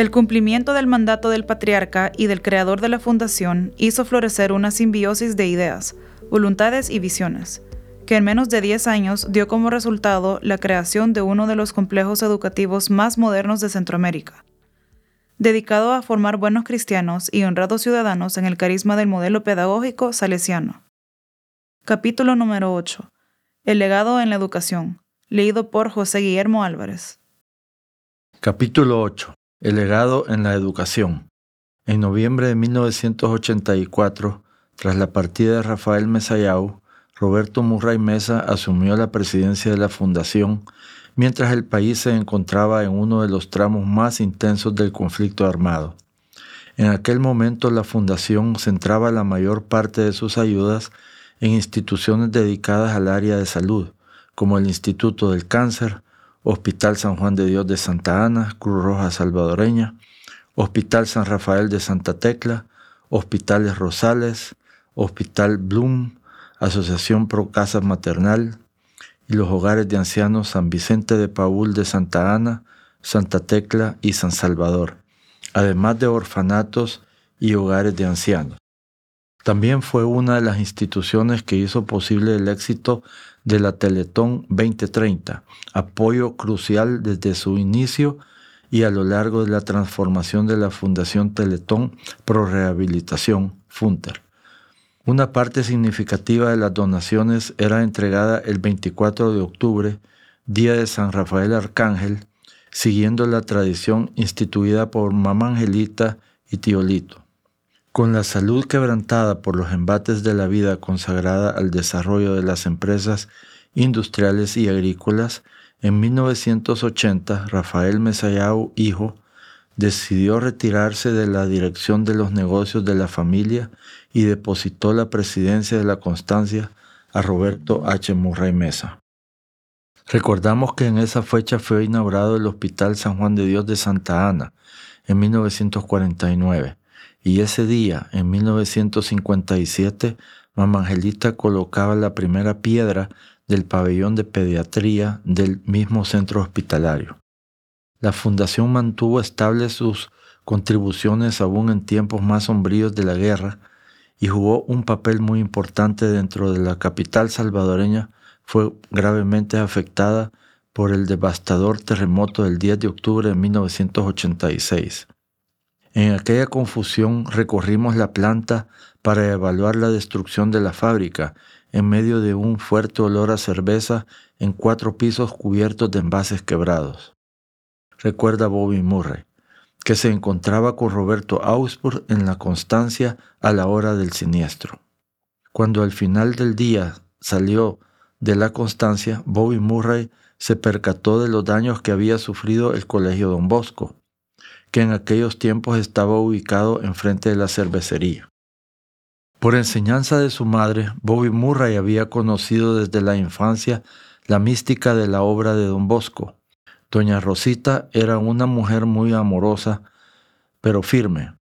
El cumplimiento del mandato del patriarca y del creador de la fundación hizo florecer una simbiosis de ideas, voluntades y visiones, que en menos de 10 años dio como resultado la creación de uno de los complejos educativos más modernos de Centroamérica, dedicado a formar buenos cristianos y honrados ciudadanos en el carisma del modelo pedagógico salesiano. Capítulo número 8. El legado en la educación, leído por José Guillermo Álvarez. Capítulo 8. El legado en la educación. En noviembre de 1984, tras la partida de Rafael Mesayau, Roberto Murray Mesa asumió la presidencia de la fundación mientras el país se encontraba en uno de los tramos más intensos del conflicto armado. En aquel momento la fundación centraba la mayor parte de sus ayudas en instituciones dedicadas al área de salud, como el Instituto del Cáncer, Hospital San Juan de Dios de Santa Ana, Cruz Roja Salvadoreña, Hospital San Rafael de Santa Tecla, Hospitales Rosales, Hospital Bloom, Asociación Pro Casa Maternal. Y los hogares de ancianos San Vicente de Paul de Santa Ana, Santa Tecla y San Salvador, además de orfanatos y hogares de ancianos. También fue una de las instituciones que hizo posible el éxito de la Teletón 2030, apoyo crucial desde su inicio y a lo largo de la transformación de la Fundación Teletón Pro Rehabilitación, FUNTER. Una parte significativa de las donaciones era entregada el 24 de octubre, día de San Rafael Arcángel, siguiendo la tradición instituida por Mamá Angelita y Tío Lito. Con la salud quebrantada por los embates de la vida consagrada al desarrollo de las empresas industriales y agrícolas, en 1980 Rafael Mesayau, hijo, decidió retirarse de la dirección de los negocios de la familia y depositó la presidencia de la Constancia a Roberto H. Murray Mesa. Recordamos que en esa fecha fue inaugurado el Hospital San Juan de Dios de Santa Ana en 1949 y ese día, en 1957, Mamá Angelita colocaba la primera piedra del pabellón de pediatría del mismo centro hospitalario. La fundación mantuvo estables sus contribuciones aún en tiempos más sombríos de la guerra y jugó un papel muy importante dentro de la capital salvadoreña, fue gravemente afectada por el devastador terremoto del 10 de octubre de 1986. En aquella confusión recorrimos la planta para evaluar la destrucción de la fábrica en medio de un fuerte olor a cerveza en cuatro pisos cubiertos de envases quebrados. Recuerda Bobby Murray, que se encontraba con Roberto Augsburg en la Constancia a la hora del siniestro. Cuando al final del día salió de la Constancia, Bobby Murray se percató de los daños que había sufrido el Colegio Don Bosco que en aquellos tiempos estaba ubicado enfrente de la cervecería. Por enseñanza de su madre, Bobby Murray había conocido desde la infancia la mística de la obra de Don Bosco. Doña Rosita era una mujer muy amorosa, pero firme,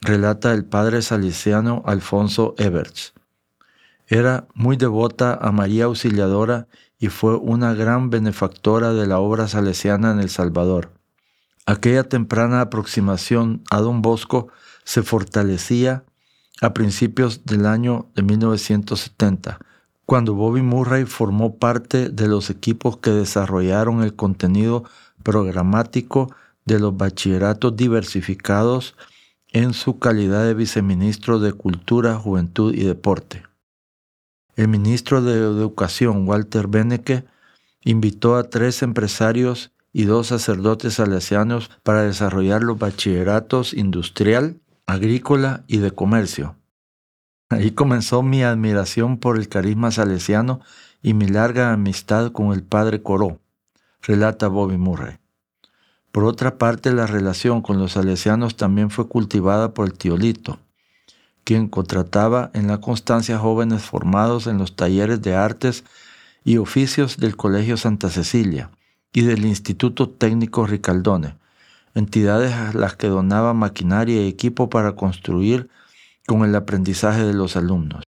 relata el padre salesiano Alfonso Everts. Era muy devota a María Auxiliadora y fue una gran benefactora de la obra salesiana en El Salvador. Aquella temprana aproximación a Don Bosco se fortalecía a principios del año de 1970, cuando Bobby Murray formó parte de los equipos que desarrollaron el contenido programático de los bachilleratos diversificados en su calidad de viceministro de Cultura, Juventud y Deporte. El ministro de Educación, Walter Beneke, invitó a tres empresarios y dos sacerdotes salesianos para desarrollar los bachilleratos industrial, agrícola y de comercio. Ahí comenzó mi admiración por el carisma salesiano y mi larga amistad con el padre Coró, relata Bobby Murray. Por otra parte, la relación con los salesianos también fue cultivada por el tío Lito, quien contrataba en la constancia jóvenes formados en los talleres de artes y oficios del Colegio Santa Cecilia, y del Instituto Técnico Ricaldone, entidades a las que donaba maquinaria y equipo para construir con el aprendizaje de los alumnos.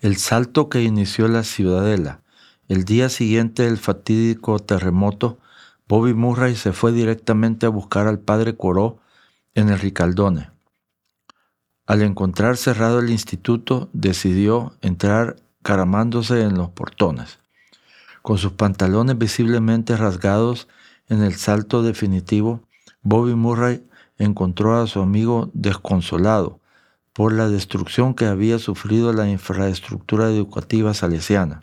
El salto que inició la ciudadela el día siguiente del fatídico terremoto Bobby Murray se fue directamente a buscar al padre Coró en el Ricaldone. Al encontrar cerrado el instituto, decidió entrar caramándose en los portones. Con sus pantalones visiblemente rasgados en el salto definitivo, Bobby Murray encontró a su amigo desconsolado por la destrucción que había sufrido la infraestructura educativa salesiana,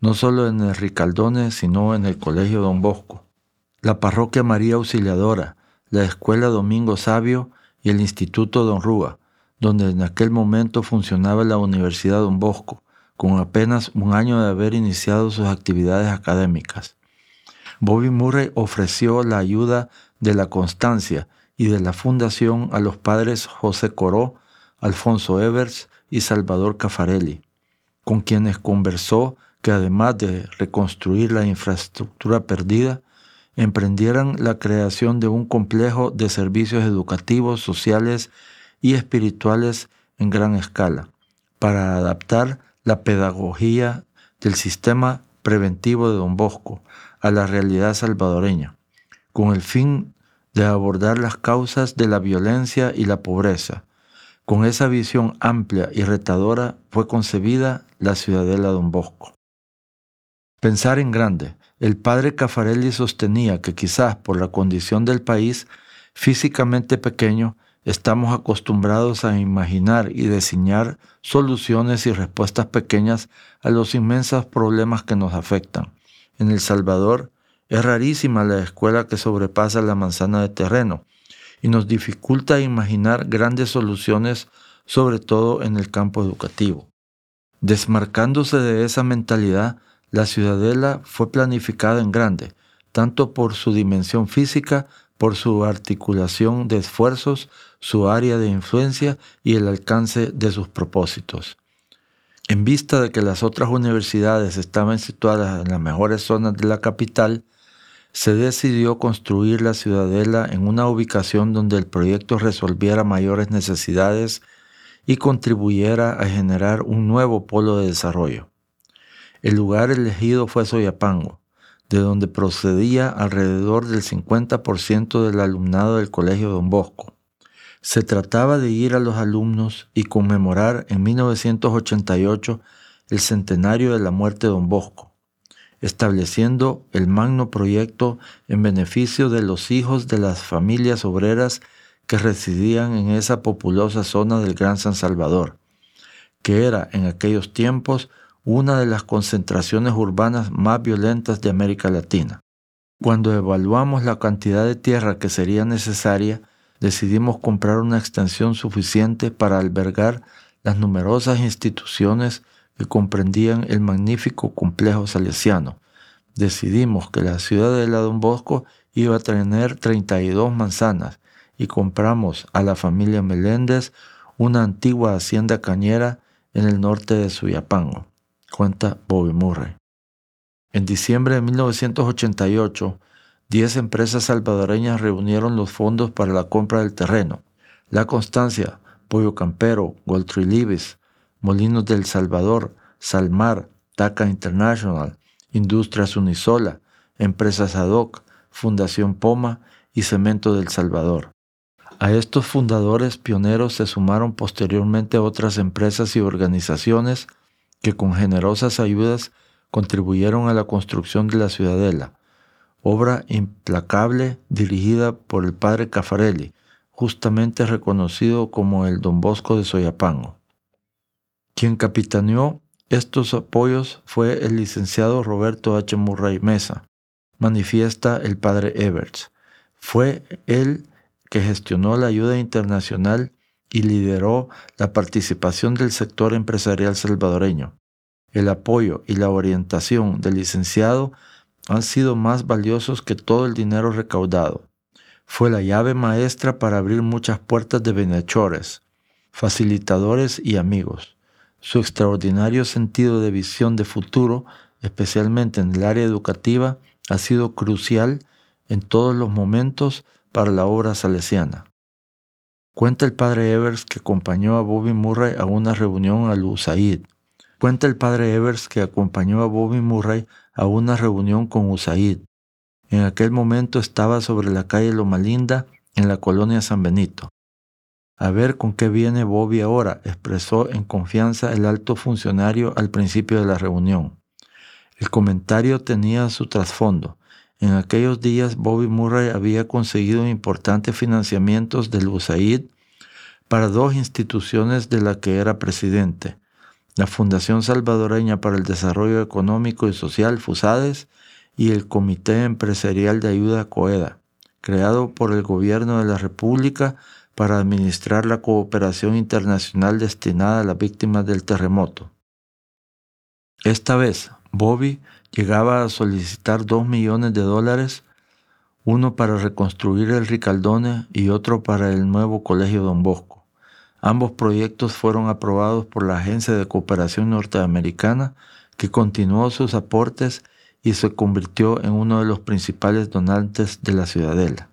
no solo en el Ricaldone, sino en el Colegio Don Bosco, la Parroquia María Auxiliadora, la Escuela Domingo Sabio y el Instituto Don Rúa, donde en aquel momento funcionaba la Universidad Don Bosco, con apenas un año de haber iniciado sus actividades académicas. Bobby Murray ofreció la ayuda de la constancia y de la fundación a los padres José Coró, Alfonso Evers y Salvador Cafarelli, con quienes conversó que además de reconstruir la infraestructura perdida, emprendieran la creación de un complejo de servicios educativos, sociales y espirituales en gran escala, para adaptar la pedagogía del sistema preventivo de Don Bosco a la realidad salvadoreña, con el fin de abordar las causas de la violencia y la pobreza. Con esa visión amplia y retadora fue concebida la ciudadela Don Bosco. Pensar en grande. El padre Cafarelli sostenía que quizás por la condición del país físicamente pequeño, estamos acostumbrados a imaginar y diseñar soluciones y respuestas pequeñas a los inmensos problemas que nos afectan. En El Salvador es rarísima la escuela que sobrepasa la manzana de terreno y nos dificulta imaginar grandes soluciones, sobre todo en el campo educativo. Desmarcándose de esa mentalidad, la ciudadela fue planificada en grande, tanto por su dimensión física, por su articulación de esfuerzos, su área de influencia y el alcance de sus propósitos. En vista de que las otras universidades estaban situadas en las mejores zonas de la capital, se decidió construir la ciudadela en una ubicación donde el proyecto resolviera mayores necesidades y contribuyera a generar un nuevo polo de desarrollo. El lugar elegido fue Soyapango, de donde procedía alrededor del 50% del alumnado del Colegio Don Bosco. Se trataba de ir a los alumnos y conmemorar en 1988 el centenario de la muerte de Don Bosco, estableciendo el magno proyecto en beneficio de los hijos de las familias obreras que residían en esa populosa zona del Gran San Salvador, que era en aquellos tiempos una de las concentraciones urbanas más violentas de América Latina. Cuando evaluamos la cantidad de tierra que sería necesaria, decidimos comprar una extensión suficiente para albergar las numerosas instituciones que comprendían el magnífico complejo salesiano. Decidimos que la ciudad de la Don Bosco iba a tener 32 manzanas y compramos a la familia Meléndez una antigua hacienda cañera en el norte de Suyapango cuenta Bobby Murray. En diciembre de 1988, 10 empresas salvadoreñas reunieron los fondos para la compra del terreno. La Constancia, Pollo Campero, Goltry Libis, Molinos del Salvador, Salmar, TACA International, Industrias Unisola, Empresas Ad Fundación Poma y Cemento del Salvador. A estos fundadores pioneros se sumaron posteriormente otras empresas y organizaciones que con generosas ayudas contribuyeron a la construcción de la ciudadela, obra implacable dirigida por el padre Cafarelli, justamente reconocido como el Don Bosco de Soyapango. Quien capitaneó estos apoyos fue el licenciado Roberto H. Murray Mesa, manifiesta el padre Everts. Fue él que gestionó la ayuda internacional y lideró la participación del sector empresarial salvadoreño. El apoyo y la orientación del licenciado han sido más valiosos que todo el dinero recaudado. Fue la llave maestra para abrir muchas puertas de bienhechores, facilitadores y amigos. Su extraordinario sentido de visión de futuro, especialmente en el área educativa, ha sido crucial en todos los momentos para la obra salesiana. Cuenta el padre Evers que acompañó a Bobby Murray a una reunión al USAID. Cuenta el padre Evers que acompañó a Bobby Murray a una reunión con USAID. En aquel momento estaba sobre la calle Loma Linda, en la colonia San Benito. A ver con qué viene Bobby ahora, expresó en confianza el alto funcionario al principio de la reunión. El comentario tenía su trasfondo. En aquellos días Bobby Murray había conseguido importantes financiamientos del USAID para dos instituciones de las que era presidente, la Fundación Salvadoreña para el Desarrollo Económico y Social, FUSADES, y el Comité Empresarial de Ayuda COEDA, creado por el Gobierno de la República para administrar la cooperación internacional destinada a las víctimas del terremoto. Esta vez, Bobby llegaba a solicitar dos millones de dólares, uno para reconstruir el Ricaldone y otro para el nuevo Colegio Don Bosco. Ambos proyectos fueron aprobados por la Agencia de Cooperación Norteamericana, que continuó sus aportes y se convirtió en uno de los principales donantes de la ciudadela.